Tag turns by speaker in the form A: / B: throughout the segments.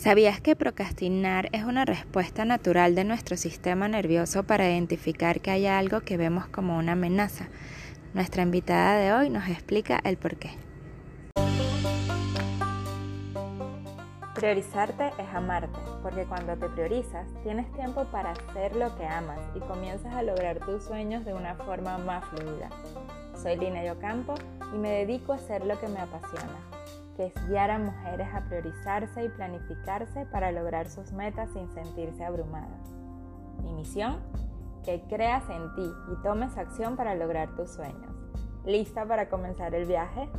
A: ¿Sabías que procrastinar es una respuesta natural de nuestro sistema nervioso para identificar que hay algo que vemos como una amenaza? Nuestra invitada de hoy nos explica el por qué. Priorizarte es amarte, porque cuando te priorizas tienes tiempo para hacer lo que amas y comienzas a lograr tus sueños de una forma más fluida. Soy Lina Yocampo y me dedico a hacer lo que me apasiona, que es guiar a mujeres a priorizarse y planificarse para lograr sus metas sin sentirse abrumadas. Mi misión, que creas en ti y tomes acción para lograr tus sueños. ¿Lista para comenzar el viaje?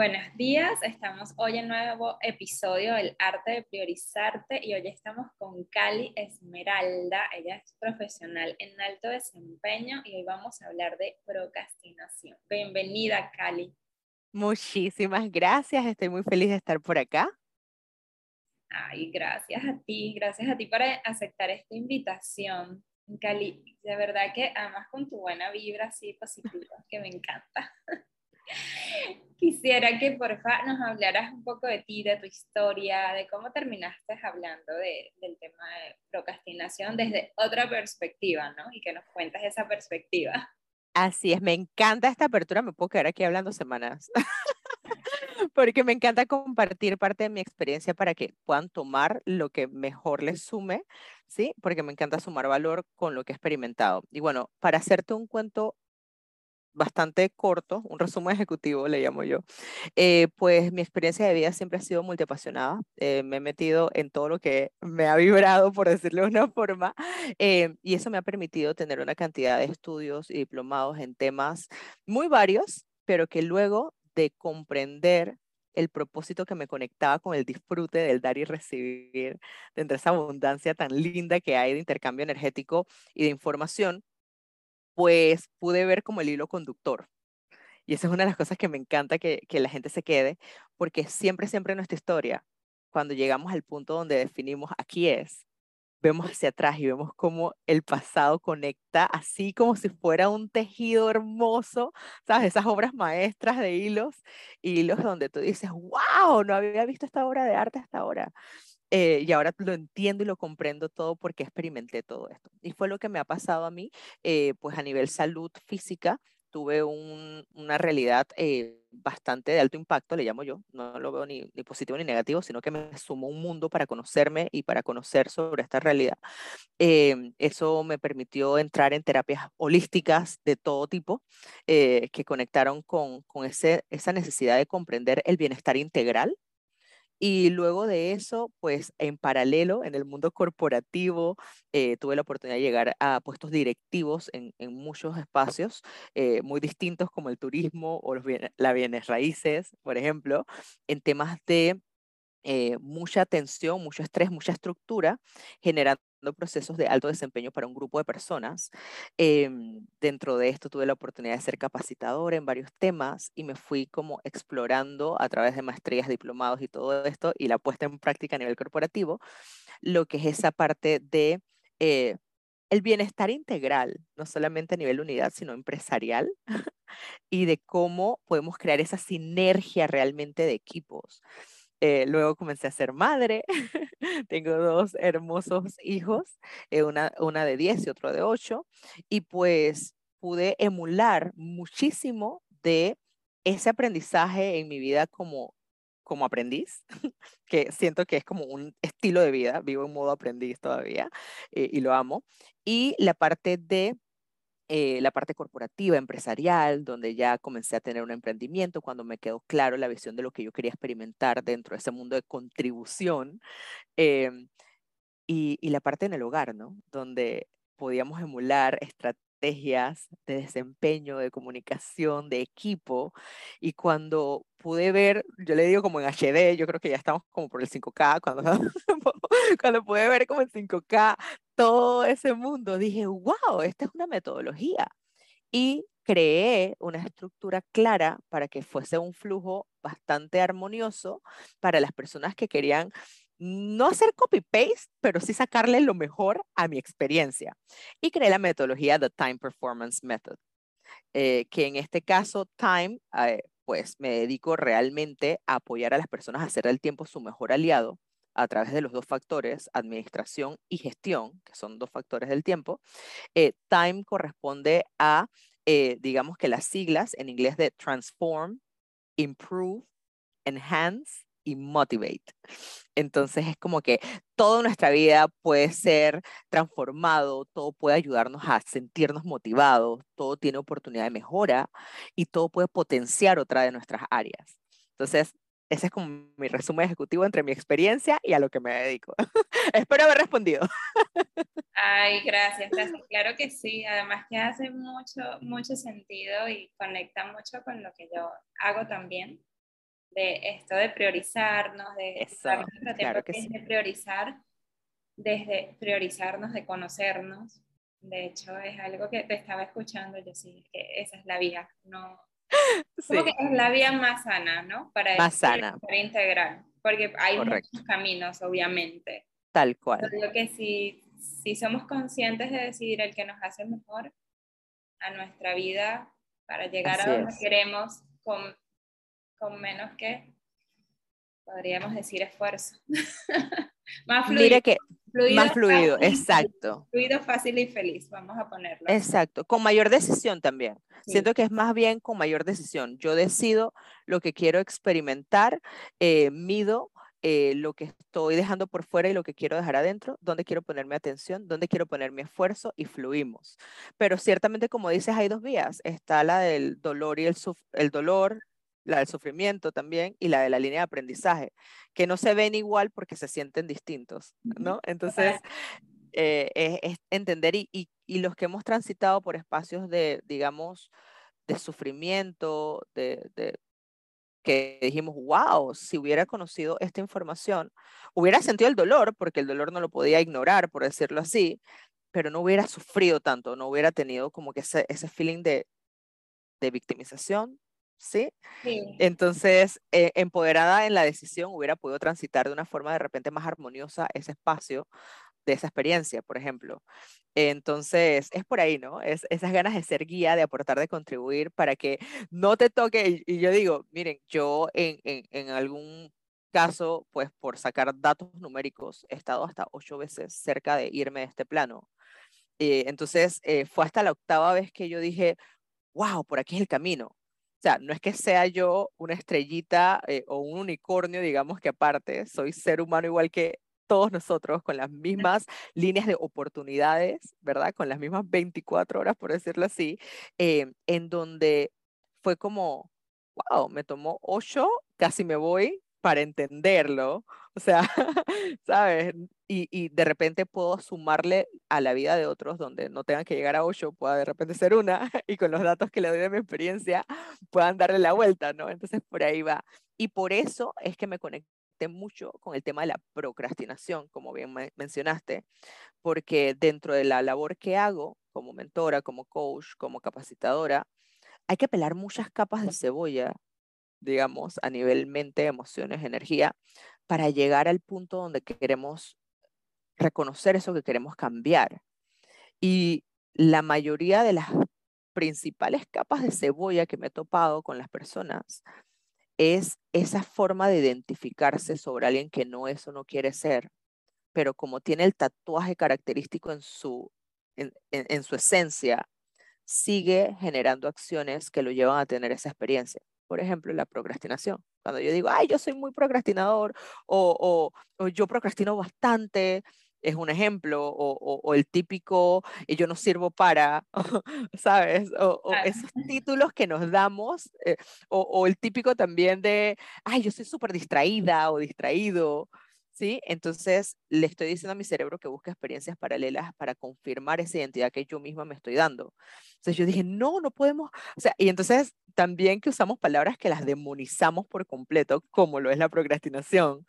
A: Buenos días, estamos hoy en nuevo episodio del arte de priorizarte y hoy estamos con Cali Esmeralda, ella es profesional en alto desempeño y hoy vamos a hablar de procrastinación. Bienvenida Cali.
B: Muchísimas gracias, estoy muy feliz de estar por acá.
A: Ay, gracias a ti, gracias a ti por aceptar esta invitación. Cali, de verdad que además con tu buena vibra así positiva, que me encanta. Quisiera que por favor nos hablaras un poco de ti, de tu historia, de cómo terminaste hablando del tema de procrastinación desde otra perspectiva, ¿no? Y que nos cuentes esa perspectiva.
B: Así es, me encanta esta apertura, me puedo quedar aquí hablando semanas, porque me encanta compartir parte de mi experiencia para que puedan tomar lo que mejor les sume, ¿sí? Porque me encanta sumar valor con lo que he experimentado. Y bueno, para hacerte un cuento bastante corto, un resumen ejecutivo le llamo yo, eh, pues mi experiencia de vida siempre ha sido multiapasionada. Eh, me he metido en todo lo que me ha vibrado, por decirlo de una forma, eh, y eso me ha permitido tener una cantidad de estudios y diplomados en temas muy varios, pero que luego de comprender el propósito que me conectaba con el disfrute del dar y recibir, de esa abundancia tan linda que hay de intercambio energético y de información, pues pude ver como el hilo conductor. Y esa es una de las cosas que me encanta que, que la gente se quede, porque siempre, siempre en nuestra historia, cuando llegamos al punto donde definimos aquí es, vemos hacia atrás y vemos cómo el pasado conecta así como si fuera un tejido hermoso, ¿sabes? Esas obras maestras de hilos, hilos donde tú dices, wow, no había visto esta obra de arte hasta ahora. Eh, y ahora lo entiendo y lo comprendo todo porque experimenté todo esto. Y fue lo que me ha pasado a mí, eh, pues a nivel salud física, tuve una realidad eh, bastante de alto impacto, le llamo yo, no lo veo ni, ni, positivo ni negativo, sino que me sumó un mundo para conocerme y para conocer sobre esta realidad. eso me permitió entrar en terapias holísticas de todo tipo, que conectaron con, con ese, esa necesidad de comprender el bienestar integral y luego de eso, pues en paralelo, en el mundo corporativo, eh, tuve la oportunidad de llegar a puestos directivos en, muchos espacios eh, muy distintos como el turismo o los bienes, las bienes raíces, por ejemplo, en temas de eh, mucha tensión, mucho estrés, mucha estructura, generando procesos de alto desempeño para un grupo de personas. Em, dentro de esto tuve la oportunidad de ser capacitadora en varios temas y me fui como explorando a través de maestrías, diplomados y todo esto y la puesta en práctica a nivel corporativo, lo que es esa parte de eh, el bienestar integral, no solamente a nivel unidad, sino empresarial, y de cómo podemos crear esa sinergia realmente de equipos. Eh, luego comencé a ser madre. Tengo dos hermosos hijos, eh, una, una de 10 y otro de 8. Y pues pude emular muchísimo de ese aprendizaje en mi vida como, como aprendiz, que siento que es como un estilo de vida, vivo en modo aprendiz todavía eh, y lo amo. Y la parte de eh, la parte corporativa, empresarial, donde ya comencé a tener un emprendimiento, cuando me quedó claro la visión de lo que yo quería experimentar dentro de ese mundo de contribución, em, y, y, la parte en el hogar, ¿no? Donde podíamos emular estrategias de desempeño, de comunicación, de equipo, y cuando pude ver, yo le digo como en HD, yo creo que ya estamos como por el 5K, cuando, cuando pude ver como en 5K todo ese mundo, dije, wow, esta es una metodología. Y creé una estructura clara para que fuese un flujo bastante armonioso para las personas que querían no hacer copy-paste, pero sí sacarle lo mejor a mi experiencia. Y creé la metodología The Time Performance Method. eh, que en este caso Time, eh, pues me dedico realmente a apoyar a las personas a hacer el tiempo su mejor aliado a través de los dos factores, administración y gestión, que son dos factores del tiempo. Eh, time corresponde a, digamos que las siglas en inglés de transform, improve, enhance y motivate. Entonces es como que toda nuestra vida puede ser transformado, todo puede ayudarnos a sentirnos motivados, todo tiene oportunidad de mejora y todo puede potenciar otra de nuestras áreas. Entonces, ese es como mi resumen ejecutivo entre mi experiencia y a lo que me dedico. Espero haber respondido.
A: Ay, gracias, gracias. Claro que sí. Además que hace mucho, mucho sentido y conecta mucho con lo que yo hago también de esto de priorizarnos, de
B: Eso, claro que
A: de priorizar, desde priorizarnos, de conocernos. De hecho, es algo que te estaba escuchando, yo sí, que esa es la vía, no, como que es la vía más sana, ¿no?
B: Para más sana.
A: integral, porque hay muchos caminos, obviamente.
B: Tal cual.
A: Yo que si, si somos conscientes de decidir el que nos hace mejor a nuestra vida para llegar a donde queremos con con menos que, podríamos decir, esfuerzo.
B: más fluido. que más fluido, exacto.
A: Fluido, fácil y feliz, vamos a ponerlo.
B: Exacto, con mayor decisión también. Siento que es más bien con mayor decisión. Yo decido lo que quiero experimentar, eh, mido eh, lo que estoy dejando por fuera y lo que quiero dejar adentro, dónde quiero poner mi atención, dónde quiero poner mi esfuerzo y fluimos. Pero ciertamente, como dices, hay dos vías. Está la del dolor y el, el dolor, la del sufrimiento también y la de la línea de aprendizaje, que no se ven igual porque se sienten distintos, ¿no? Entonces, eh, es, entender y, y, los que hemos transitado por espacios de, digamos, de sufrimiento, de, de que dijimos, wow, si hubiera conocido esta información, hubiera sentido el dolor, porque el dolor no lo podía ignorar, por decirlo así, pero no hubiera sufrido tanto, no hubiera tenido como que ese, ese feeling de, de victimización, ¿sí? Entonces, eh, empoderada en la decisión, hubiera podido transitar de una forma de repente más armoniosa ese espacio de esa experiencia, por ejemplo. Entonces, es por ahí, ¿no? Es esas ganas de ser guía, de aportar, de contribuir para que no te toque. Y, yo digo, miren, yo en, en, en algún caso, pues por sacar datos numéricos, he estado hasta ocho veces cerca de irme de este plano. Eh, entonces, eh, fue hasta la octava vez que yo dije, wow, por aquí es el camino. O sea, no es que sea yo una estrellita eh, o un unicornio, digamos que aparte, soy ser humano igual que todos nosotros, con las mismas líneas de oportunidades, ¿verdad? Con las mismas 24 horas, por decirlo así, eh, en donde fue como, wow, me tomó ocho, casi me voy para entenderlo. O sea, ¿sabes? y, de repente puedo sumarle a la vida de otros donde no tengan que llegar a ocho, pueda de repente ser una y con los datos que le doy de mi experiencia puedan darle la vuelta, ¿no? Entonces por ahí va. Y por eso es que me conecté mucho con el tema de la procrastinación, como bien mencionaste, porque dentro de la labor que hago como mentora, como coach, como capacitadora, hay que pelar muchas capas de cebolla, digamos, a nivel mente, emociones, energía, para llegar al punto donde queremos reconocer eso que queremos cambiar. Y la mayoría de las principales capas de cebolla que me he topado con las personas es esa forma de identificarse sobre alguien que no es o no quiere ser, pero como tiene el tatuaje característico en su, en, en su esencia, sigue generando acciones que lo llevan a tener esa experiencia. Por ejemplo, la procrastinación. Cuando yo digo, ay, yo soy muy procrastinador o, o, o yo procrastino bastante, es un ejemplo, o, el típico yo no sirvo para, ¿sabes? O, esos títulos que nos damos, eh, o, el típico también de, ay, yo soy súper distraída o distraído, ¿sí? Entonces le estoy diciendo a mi cerebro que busque experiencias paralelas para confirmar esa identidad que yo misma me estoy dando. Entonces yo dije, no, no podemos, o sea, y entonces también que usamos palabras que las demonizamos por completo, como lo es la procrastinación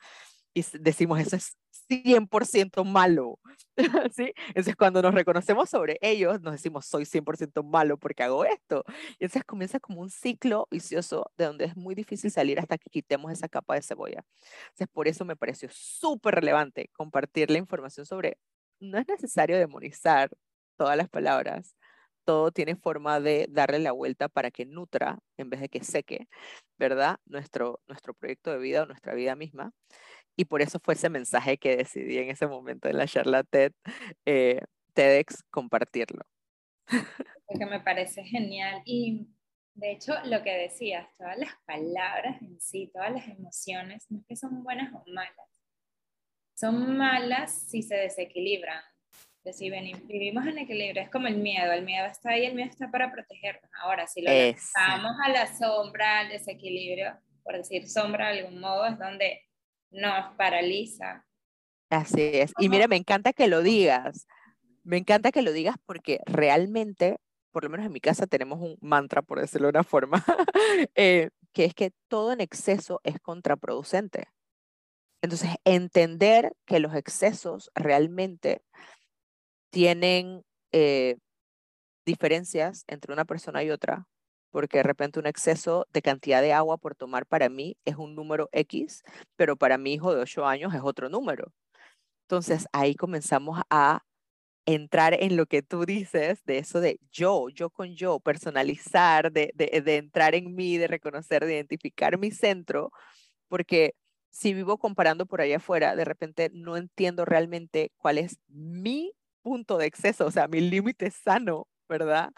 B: y decimos eso es 100% malo, ¿sí? Entonces cuando nos reconocemos sobre ellos, nos decimos soy 100% malo porque hago esto. Y entonces comienza como un ciclo vicioso de donde es muy difícil salir hasta que quitemos esa capa de cebolla. Entonces por eso me pareció súper relevante compartir la información sobre, no es necesario demonizar todas las palabras, todo tiene forma de darle la vuelta para que nutra en vez de que seque, ¿verdad? Nuestro, nuestro proyecto de vida o nuestra vida misma. Y por eso fue ese mensaje que decidí en ese momento en la charla TED, eh, TEDx compartirlo.
A: Porque me parece genial. Y de hecho, lo que decías, todas las palabras en sí, todas las emociones, no es que son buenas o malas. Son malas si se desequilibran. Si vivimos en equilibrio, es como el miedo. El miedo está ahí, el miedo está para protegernos. Ahora, si lo dejamos a la sombra, al desequilibrio, por decir sombra de algún modo, es donde nos paraliza.
B: Así es. Y mira, me encanta que lo digas. Me encanta que lo digas porque realmente por lo menos en mi casa tenemos un mantra, por decirlo de una forma, eh, que es que todo en exceso es contraproducente. Entonces, entender que los excesos realmente tienen eh, diferencias entre una persona y otra, porque de repente un exceso de cantidad de agua por tomar para mí es un número X, pero para mi hijo de 8 años es otro número. Entonces ahí comenzamos a entrar en lo que tú dices, de eso de yo, yo con yo, personalizar, de, de, entrar en mí, de reconocer, de identificar mi centro, porque si vivo comparando por allá afuera, de repente no entiendo realmente cuál es mi punto de exceso, o sea, mi límite sano, ¿verdad?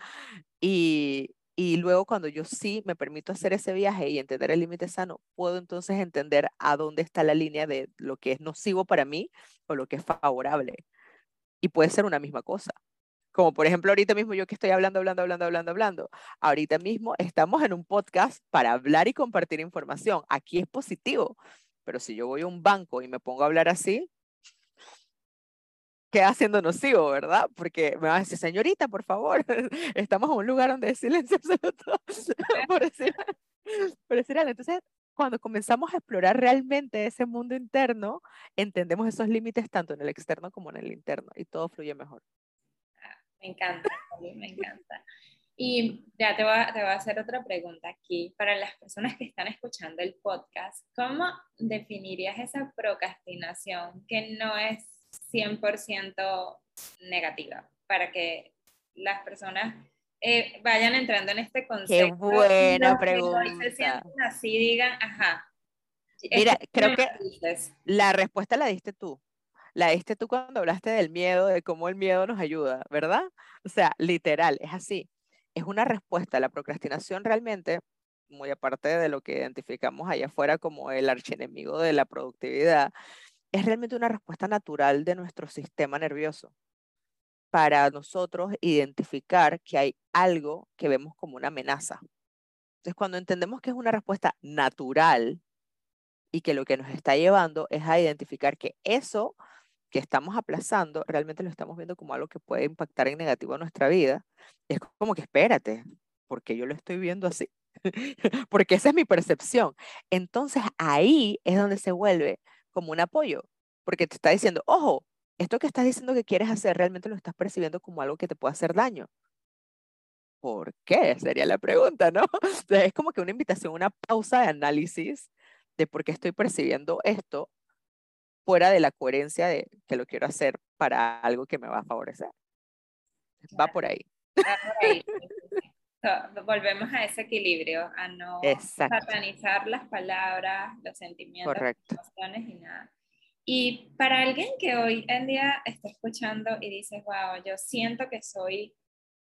B: Y, y luego cuando yo sí me permito hacer ese viaje y entender el límite sano, puedo entonces entender a dónde está la línea de lo que es nocivo para mí o lo que es favorable y puede ser una misma cosa. Como por ejemplo ahorita mismo yo que estoy hablando, hablando, hablando, hablando, hablando. Ahorita mismo estamos en un podcast para hablar y compartir información. Aquí es positivo, pero si yo voy a un banco y me pongo a hablar así, queda siendo nocivo, ¿verdad? Porque me va a decir, señorita, por favor, estamos en un lugar donde hay silencio absoluto, por decir, por decir algo. Entonces, cuando comenzamos a explorar realmente ese mundo interno, entendemos esos límites tanto en el externo como en el interno y todo fluye mejor.
A: Me encanta, me encanta. Y ya te voy, a, te voy, a, hacer otra pregunta aquí. Para las personas que están escuchando el podcast, ¿cómo definirías esa procrastinación que no es 100% negativa? Para que las personas eh, vayan entrando en este concepto.
B: Qué buena pregunta.
A: se sienten así, digan, ajá.
B: Mira, creo que la respuesta la diste tú. La diste tú cuando hablaste del miedo, de cómo el miedo nos ayuda, ¿verdad? O sea, literal, es así. Es una respuesta. La procrastinación realmente, muy aparte de lo que identificamos allá afuera como el archienemigo de la productividad, es realmente una respuesta natural de nuestro sistema nervioso para nosotros identificar que hay algo que vemos como una amenaza. Entonces, cuando entendemos que es una respuesta natural y que lo que nos está llevando es a identificar que eso que estamos aplazando realmente lo estamos viendo como algo que puede impactar en negativo en nuestra vida, es como que espérate, porque yo lo estoy viendo así, porque esa es mi percepción. Entonces ahí es donde se vuelve como un apoyo, porque te está diciendo, ojo, esto que estás diciendo que quieres hacer realmente lo estás percibiendo como algo que te puede hacer daño. ¿Por qué? Sería la pregunta, ¿no? es como que una invitación, una pausa de análisis de por qué estoy percibiendo esto fuera de la coherencia de que lo quiero hacer para algo que me va a favorecer. Va por ahí. Va por ahí.
A: Volvemos a ese equilibrio, a no satanizar las palabras, los sentimientos, las emociones y nada. Y para alguien que hoy en día está escuchando y dice, wow, yo siento que soy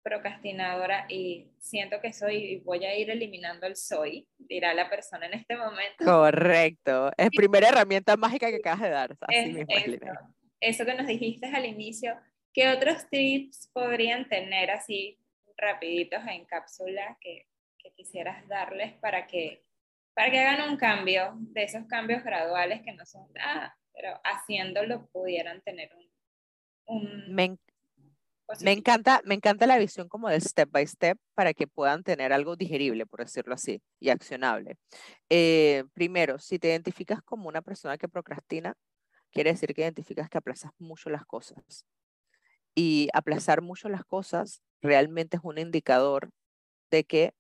A: procrastinadora y siento que soy y voy a ir eliminando el soy, dirá la persona en este momento.
B: Correcto, es primera herramienta mágica que acabas de dar. Así mismo
A: eso, eso que nos dijiste al inicio, ¿qué otros tips podrían tener así rapiditos en cápsula que, que quisieras darles para que, para que hagan un cambio, de esos cambios graduales que no son, ah, pero haciéndolo pudieran tener un...
B: me, me, encanta, me encanta la visión como de step by step para que puedan tener algo digerible, por decirlo así, y accionable. Eh, primero, si te identificas como una persona que procrastina, quiere decir que identificas que aplazas mucho las cosas. Y aplazar mucho las cosas realmente es un indicador de que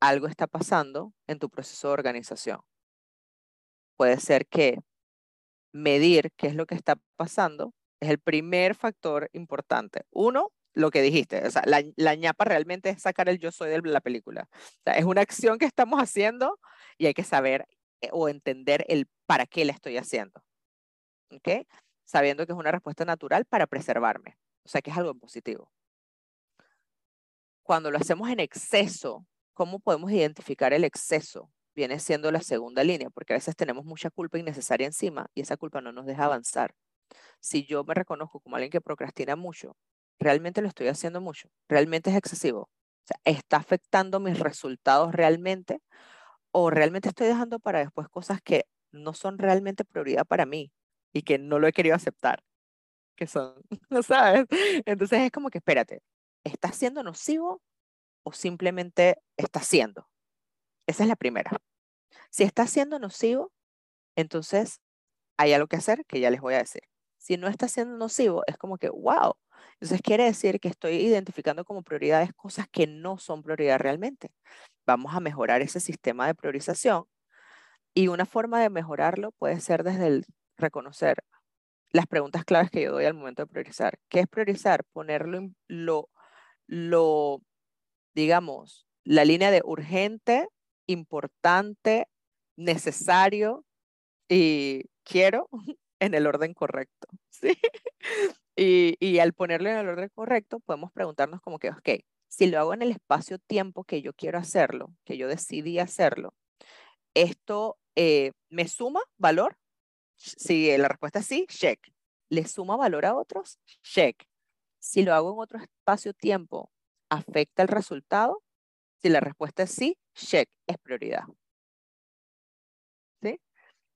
B: algo está pasando en tu proceso de organización. Puede ser que medir qué es lo que está pasando es el primer factor importante. Uno, lo que dijiste, o sea, la, la ñapa realmente es sacar el yo soy de la película. O sea, es una acción que estamos haciendo y hay que saber eh, o entender el para qué la estoy haciendo. ¿Ok? Sabiendo que es una respuesta natural para preservarme. O sea, que es algo positivo. Cuando lo hacemos en exceso, ¿cómo podemos identificar el exceso? Viene siendo la segunda línea, porque a veces tenemos mucha culpa innecesaria encima y esa culpa no nos deja avanzar. Si yo me reconozco como alguien que procrastina mucho, realmente lo estoy haciendo mucho, realmente es excesivo. O sea, ¿está afectando mis resultados realmente? ¿O realmente estoy dejando para después cosas que no son realmente prioridad para mí y que no lo he querido aceptar? Que son, ¿no sabes? Entonces es como que, espérate, ¿está siendo nocivo o simplemente está siendo? Esa es la primera. Si está siendo nocivo, entonces hay algo que hacer que ya les voy a decir. Si no está siendo nocivo, es como que, wow, entonces quiere decir que estoy identificando como prioridades cosas que no son prioridad realmente. Vamos a mejorar ese sistema de priorización y una forma de mejorarlo puede ser desde el reconocer las preguntas claves que yo doy al momento de priorizar. ¿Qué es priorizar? Ponerlo, lo, lo, digamos, la línea de urgente, importante, necesario y quiero en el orden correcto. ¿sí? Y, y al ponerlo en el orden correcto, podemos preguntarnos como que, ok, si lo hago en el espacio-tiempo que yo quiero hacerlo, que yo decidí hacerlo, ¿esto eh, me suma valor? Si la respuesta es sí, check. ¿Le suma valor a otros? Check. Si lo hago en otro espacio-tiempo, ¿afecta el resultado? Si la respuesta es sí, check, es prioridad. ¿Sí?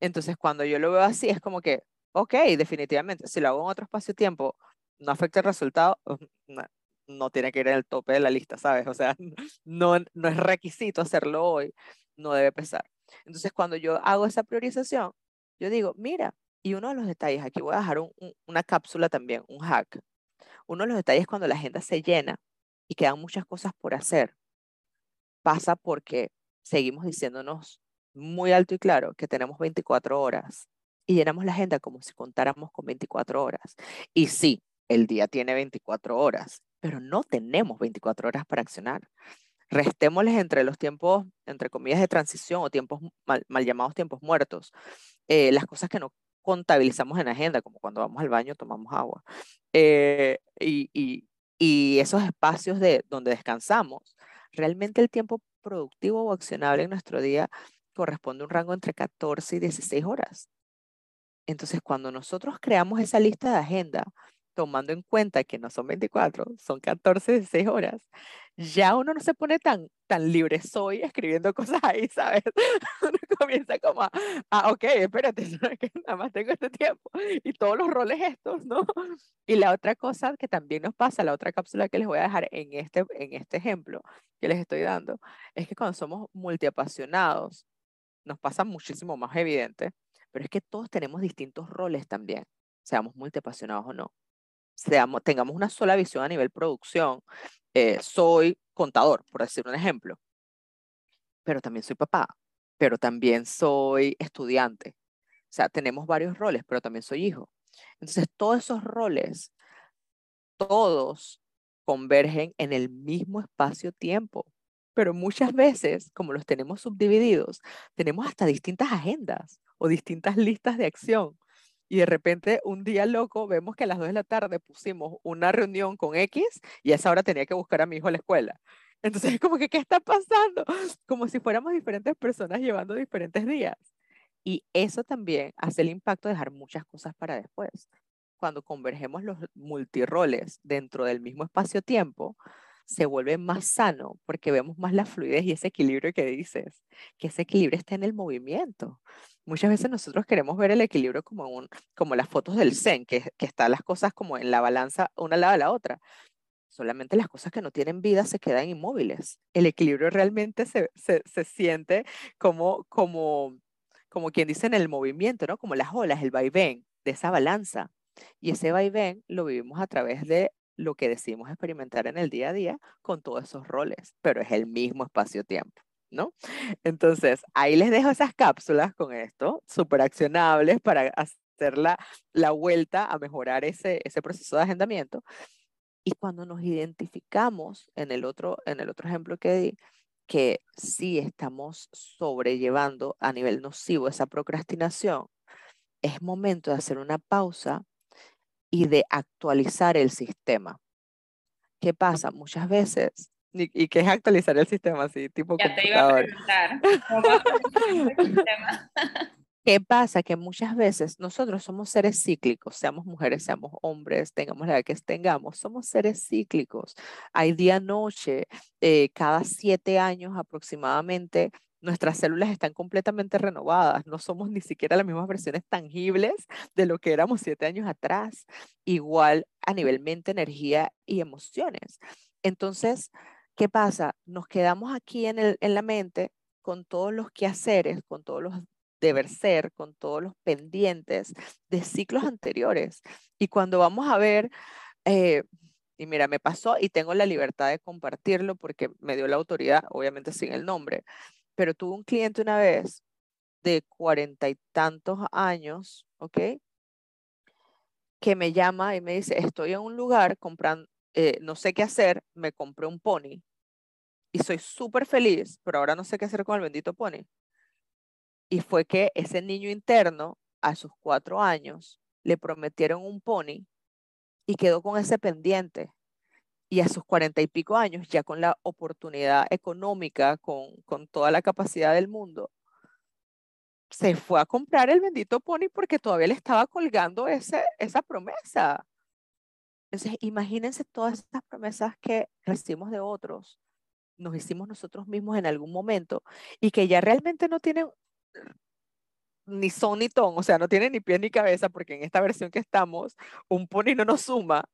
B: Entonces, cuando yo lo veo así, es como que, ok, definitivamente, si lo hago en otro espacio-tiempo, no afecta el resultado, no, tiene que ir en el tope de la lista, ¿sabes? O sea, no, no es requisito hacerlo hoy, no debe pesar. Entonces, cuando yo hago esa priorización, yo digo, mira, y uno de los detalles, aquí voy a dejar una cápsula también, un hack. Uno de los detalles cuando la agenda se llena y quedan muchas cosas por hacer, pasa porque seguimos diciéndonos muy alto y claro que tenemos 24 horas y llenamos la agenda como si contáramos con 24 horas. Y sí, el día tiene 24 horas, pero no tenemos 24 horas para accionar. Restémosles entre los tiempos, entre comillas, de transición o tiempos mal, llamados tiempos muertos, eh, las cosas que no contabilizamos en agenda, como cuando vamos al baño tomamos agua, eh, y, y, y esos espacios de donde descansamos, realmente el tiempo productivo o accionable en nuestro día corresponde a un rango entre 14 y 16 horas. Entonces, cuando nosotros creamos esa lista de agenda, tomando en cuenta que no son 24, son 14, 16 horas, ya uno no se pone tan, tan libre soy escribiendo cosas ahí, ¿sabes? Uno comienza como a, ah, ok, espérate, nada más tengo este tiempo y todos los roles estos, ¿no? Y la otra cosa que también nos pasa, la otra cápsula que les voy a dejar en este, en este ejemplo que les estoy dando, es que cuando somos multiapasionados, nos pasa muchísimo más evidente pero es que todos tenemos distintos roles también, seamos multiapasionados o no. Seamos, tengamos una sola visión a nivel producción. Eh, soy contador, por decir un ejemplo, pero también soy papá, pero también soy estudiante. O sea, tenemos varios roles, pero también soy hijo. Entonces, todos esos roles, todos convergen en el mismo espacio-tiempo pero muchas veces, como los tenemos subdivididos, tenemos hasta distintas agendas o distintas listas de acción. Y de repente, un día loco, vemos que a las 2 de la tarde pusimos una reunión con X y a esa hora tenía que buscar a mi hijo a la escuela. Entonces, es como que, ¿qué está pasando? Como si fuéramos diferentes personas llevando diferentes días. Y eso también hace el impacto de dejar muchas cosas para después. Cuando convergemos los multiroles dentro del mismo espacio-tiempo, se vuelve más sano porque vemos más la fluidez y ese equilibrio que dices, que ese equilibrio está en el movimiento. Muchas veces nosotros queremos ver el equilibrio como, un, como las fotos del Zen, que, que están las cosas como en la balanza una al lado de la otra. Solamente las cosas que no tienen vida se quedan inmóviles. El equilibrio realmente se, se, se siente como, como, como quien dice en el movimiento, ¿no? Como las olas, el vaivén de esa balanza. Y ese vaivén lo vivimos a través de lo que decimos experimentar en el día a día con todos esos roles, pero es el mismo espacio-tiempo. ¿No? Entonces, ahí les dejo esas cápsulas con esto, súper accionables para hacer la, la, vuelta a mejorar ese, ese proceso de agendamiento. Y cuando nos identificamos en el otro, en el otro ejemplo que di, que sí estamos sobrellevando a nivel nocivo esa procrastinación, es momento de hacer una pausa y de actualizar el sistema. ¿Qué pasa? Muchas veces, y, y qué es actualizar el sistema así, tipo
A: ya te iba a preguntar.
B: ¿Qué pasa? Que muchas veces nosotros somos seres cíclicos, seamos mujeres, seamos hombres, tengamos la edad que tengamos, somos seres cíclicos. Hay día-noche, eh, cada siete años aproximadamente, nuestras células están completamente renovadas, no somos ni siquiera las mismas versiones tangibles de lo que éramos siete años atrás, igual a nivel mente, energía y emociones. Entonces, ¿qué pasa? Nos quedamos aquí en, el, en la mente con todos los quehaceres, con todos los deber ser, con todos los pendientes de ciclos anteriores. Y cuando vamos a ver, eh, y mira, me pasó y tengo la libertad de compartirlo porque me dio la autoridad, obviamente sin el nombre, pero tuve un cliente una vez de cuarenta y tantos años, ¿ok? Que me llama y me dice, estoy en un lugar comprando, eh, no sé qué hacer, me compré un pony y soy súper feliz, pero ahora no sé qué hacer con el bendito pony. Y fue que ese niño interno, a sus cuatro años, le prometieron un pony y quedó con ese pendiente. Y a sus cuarenta y pico años, ya con la oportunidad económica, con, con toda la capacidad del mundo, se fue a comprar el bendito pony porque todavía le estaba colgando ese, esa promesa. Entonces, imagínense todas estas promesas que recibimos de otros, nos hicimos nosotros mismos en algún momento y que ya realmente no tienen ni son ni ton, o sea, no tiene ni pie ni cabeza, porque en esta versión que estamos, un pony no nos suma,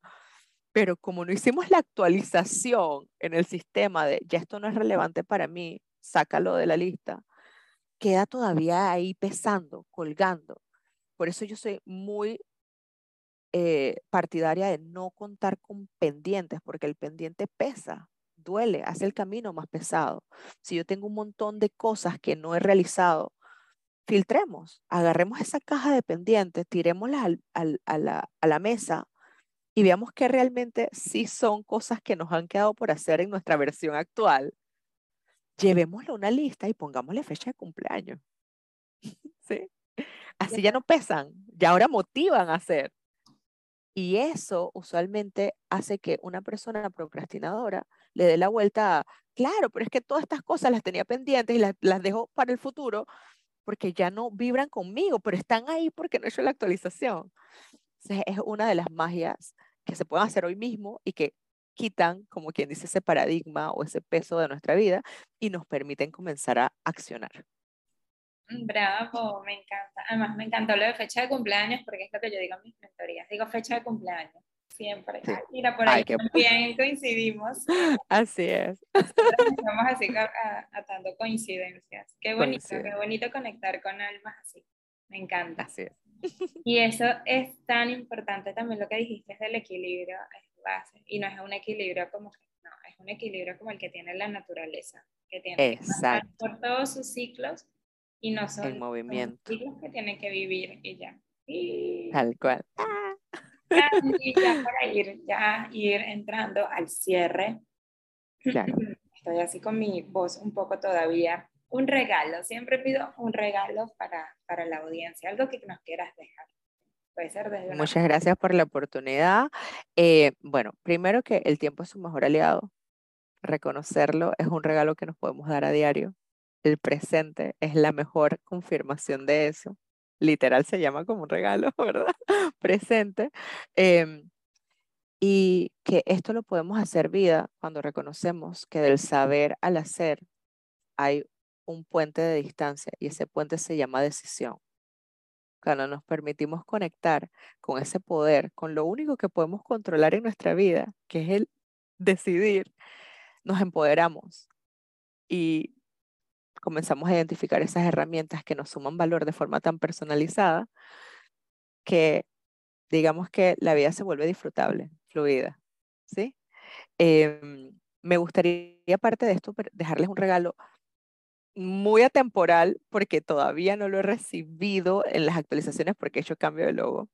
B: pero como no hicimos la actualización en el sistema de ya esto no es relevante para mí, sácalo de la lista, queda todavía ahí pesando, colgando. Por eso yo soy muy eh, partidaria de no contar con pendientes, porque el pendiente pesa, duele, hace el camino más pesado. Si yo tengo un montón de cosas que no he realizado, filtremos, agarremos esa caja de pendientes, tirémosla a, la, a la mesa y veamos que realmente sí son cosas que nos han quedado por hacer en nuestra versión actual. Llevémosle una lista y pongámosle fecha de cumpleaños. ¿Sí? Así ya no pesan, ya ahora motivan a hacer. Y eso usualmente hace que una persona procrastinadora le dé la vuelta a, claro, pero es que todas estas cosas las tenía pendientes y las, las dejo para el futuro porque ya no vibran conmigo, pero están ahí porque no he hecho la actualización. es una de las magias que se pueden hacer hoy mismo y que quitan, como quien dice, ese paradigma o ese peso de nuestra vida y nos permiten comenzar a accionar.
A: Mm, bravo, me encanta. Además, me encantó lo de fecha de cumpleaños porque es lo que yo digo en mis mentorías. Digo fecha de cumpleaños siempre. mira, por ahí también coincidimos.
B: Así es.
A: Estamos así atando coincidencias. Qué bonito, qué bonito conectar con almas así. Me encanta.
B: Así es.
A: Y eso es tan importante también lo que dijiste del equilibrio, es base. Y no es un equilibrio como no, es un equilibrio como el que tiene la naturaleza, que tiene
B: Exacto.
A: por todos sus ciclos y no son
B: el movimiento.
A: ciclos que tienen que vivir ya. Y...
B: Tal cual
A: y ya para ir, ya ir entrando al cierre.
B: Claro.
A: Estoy así con mi voz un poco todavía. Un regalo, siempre pido un regalo para, para la audiencia, algo que nos quieras dejar. Puede ser desde
B: Muchas gracias por la oportunidad. Eh, bueno, primero que el tiempo es su mejor aliado. Reconocerlo es un regalo que nos podemos dar a diario. El presente es la mejor confirmación de eso literal se llama como un regalo, ¿verdad? Presente. Em, y que esto lo podemos hacer vida cuando reconocemos que del saber al hacer hay un puente de distancia y ese puente se llama decisión. Cuando nos permitimos conectar con ese poder, con lo único que podemos controlar en nuestra vida, que es el decidir, nos empoderamos y comenzamos a identificar esas herramientas que nos suman valor de forma tan personalizada que digamos que la vida se vuelve disfrutable, fluida, ¿sí? Em, me gustaría, aparte de esto, dejarles un regalo muy atemporal porque todavía no lo he recibido en las actualizaciones porque he hecho cambio de logo,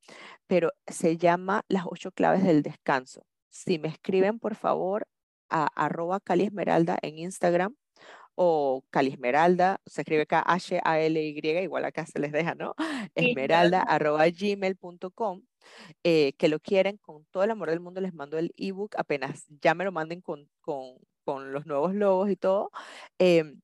B: pero se llama Las ocho claves del descanso. si me escriben, por favor, a arroba Cali Esmeralda en Instagram o Cali Esmeralda, se escribe acá H-A-L-Y, igual acá se les deja, ¿no? Esmeralda arroba gmail.com. Eh, que lo quieren con todo el amor del mundo, les mando el ebook apenas ya me lo manden con, con, con los nuevos logos y todo. Em,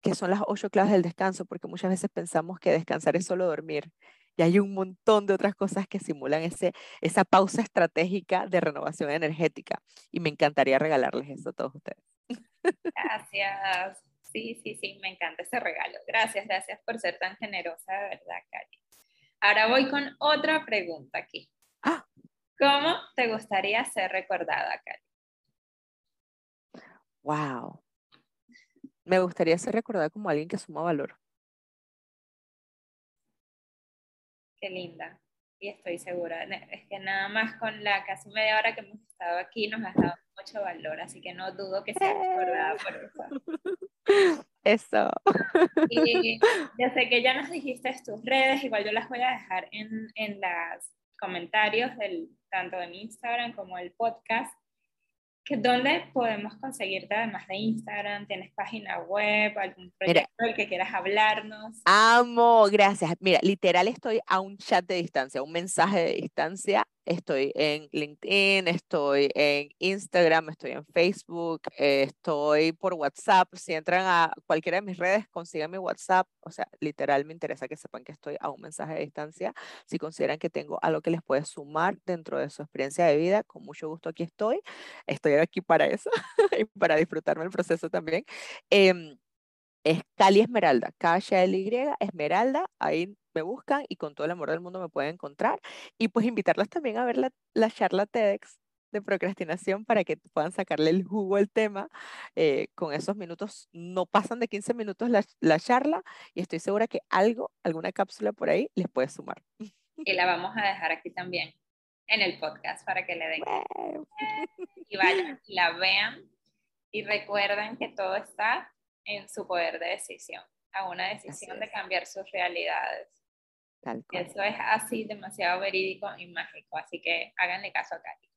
B: que son las ocho claves del descanso, porque muchas veces pensamos que descansar es solo dormir. Y hay un montón de otras cosas que simulan ese, esa pausa estratégica de renovación energética. Y me encantaría regalarles eso a todos ustedes.
A: Gracias. Sí, sí, sí, me encanta ese regalo. Gracias, gracias por ser tan generosa, de verdad, Cari. Ahora voy con otra pregunta aquí. ¡Ah! ¿Cómo te gustaría ser recordada, Cari?
B: Wow me gustaría ser recordada como alguien que suma valor.
A: Qué linda. Y estoy segura. Es que nada más con la casi media hora que hemos estado aquí nos has dado mucho valor, así que no dudo que sea recordada por eso.
B: Eso.
A: Y ya sé que ya nos dijiste tus redes, igual yo las voy a dejar en, en los comentarios del, tanto en Instagram como el podcast ¿Dónde podemos conseguirte además de Instagram? ¿Tienes página web? ¿Algún proyecto del que quieras hablarnos?
B: Amo, gracias. Mira, literal estoy a un chat de distancia, un mensaje de distancia Estoy en LinkedIn, estoy en Instagram, estoy en Facebook, estoy por WhatsApp. Si entran a cualquiera de mis redes, consigan mi WhatsApp. O sea, literal me interesa que sepan que estoy a un mensaje de distancia. Si consideran que tengo algo que les puede sumar dentro de su experiencia de vida, con mucho gusto aquí estoy. Estoy aquí para eso y para disfrutarme el proceso también. Em, es Cali Esmeralda, K-H-L-Y, Esmeralda, ahí me buscan y con todo el amor del mundo me pueden encontrar. Y pues invitarlas también a ver la, la charla TEDx de procrastinación para que puedan sacarle el jugo al tema. Eh, con esos minutos, no pasan de 15 minutos la, la, charla y estoy segura que algo, alguna cápsula por ahí les puede sumar.
A: Y la vamos a dejar aquí también en el podcast para que le den y vayan, la vean y recuerden que todo está en su poder de decisión, a una decisión de cambiar sus realidades. Eso es así demasiado verídico y mágico, así que háganle caso a Cali.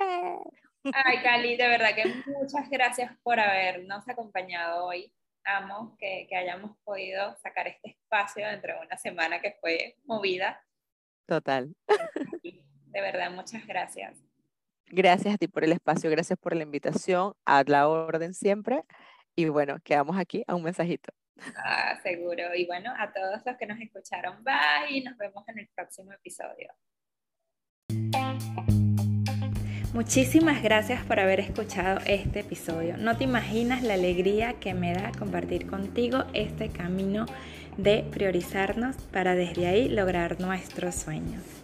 A: Eh. Ay, Cali, de verdad que muchas gracias por habernos acompañado hoy. Amo que, que hayamos podido sacar este espacio dentro de una semana que fue movida.
B: Total.
A: De verdad, muchas gracias.
B: Gracias a ti por el espacio, gracias por la invitación, a la orden siempre. Y bueno, quedamos aquí a un mensajito.
A: Ah, seguro. Y bueno, a todos los que nos escucharon, bye y nos vemos en el próximo episodio. Muchísimas gracias por haber escuchado este episodio. No te imaginas la alegría que me da compartir contigo este camino de priorizarnos para desde ahí lograr nuestros sueños.